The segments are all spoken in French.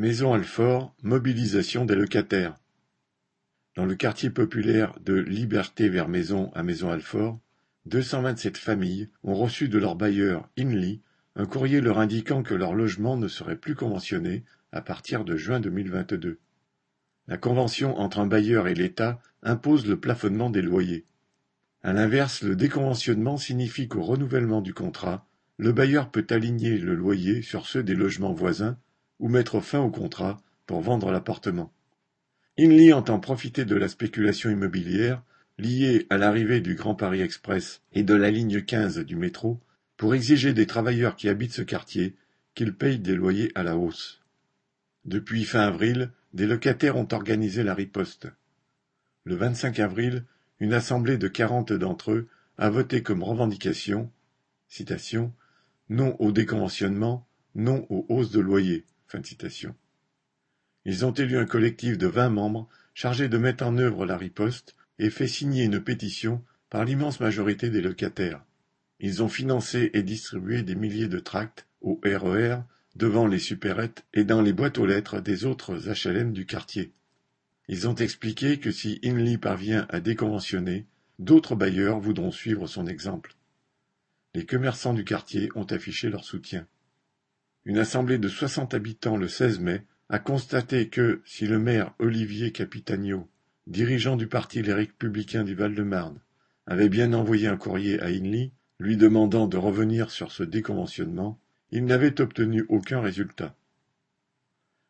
Maison Alfort, mobilisation des locataires. Dans le quartier populaire de Liberté-vers-Maison à Maison-Alfort, 227 familles ont reçu de leur bailleur Inly un courrier leur indiquant que leur logement ne serait plus conventionné à partir de juin 2022. La convention entre un bailleur et l'État impose le plafonnement des loyers. À l'inverse, le déconventionnement signifie qu'au renouvellement du contrat, le bailleur peut aligner le loyer sur ceux des logements voisins ou mettre fin au contrat pour vendre l'appartement. Inly entend profiter de la spéculation immobilière liée à l'arrivée du Grand Paris Express et de la ligne 15 du métro pour exiger des travailleurs qui habitent ce quartier qu'ils payent des loyers à la hausse. Depuis fin avril, des locataires ont organisé la riposte. Le 25 avril, une assemblée de quarante d'entre eux a voté comme revendication non au déconventionnement, non aux hausses de loyers. Ils ont élu un collectif de vingt membres chargé de mettre en œuvre la riposte et fait signer une pétition par l'immense majorité des locataires. Ils ont financé et distribué des milliers de tracts au RER, e devant les supérettes et dans les boîtes aux lettres des autres HLM du quartier. Ils ont expliqué que si Inly parvient à déconventionner, d'autres bailleurs voudront suivre son exemple. Les commerçants du quartier ont affiché leur soutien. Une assemblée de soixante habitants le 16 mai a constaté que, si le maire Olivier Capitagno, dirigeant du parti Les Républicains du Val-de-Marne, avait bien envoyé un courrier à Inly, lui demandant de revenir sur ce déconventionnement, il n'avait obtenu aucun résultat.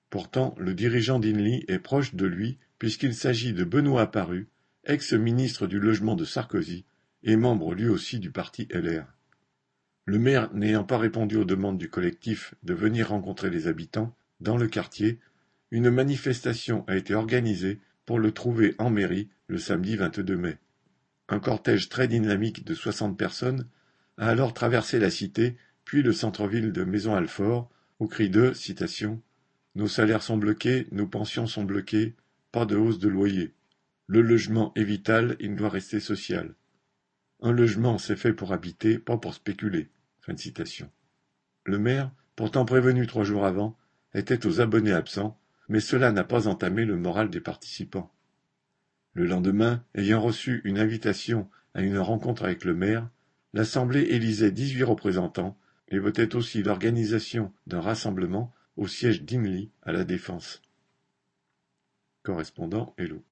Pourtant, le dirigeant d'Inly est proche de lui puisqu'il s'agit de Benoît Apparu, ex-ministre du Logement de Sarkozy et membre lui aussi du parti LR. Le maire n'ayant pas répondu aux demandes du collectif de venir rencontrer les habitants, dans le quartier, une manifestation a été organisée pour le trouver en mairie le samedi 22 mai. Un cortège très dynamique de soixante personnes a alors traversé la cité puis le centre-ville de Maison-Alfort au cri de Nos salaires sont bloqués, nos pensions sont bloquées, pas de hausse de loyer. Le logement est vital, il doit rester social. Un logement, c'est fait pour habiter, pas pour spéculer. Le maire, pourtant prévenu trois jours avant, était aux abonnés absents, mais cela n'a pas entamé le moral des participants. Le lendemain, ayant reçu une invitation à une rencontre avec le maire, l'Assemblée élisait dix-huit représentants et votait aussi l'organisation d'un rassemblement au siège d'Inly à la Défense. Correspondant Hello.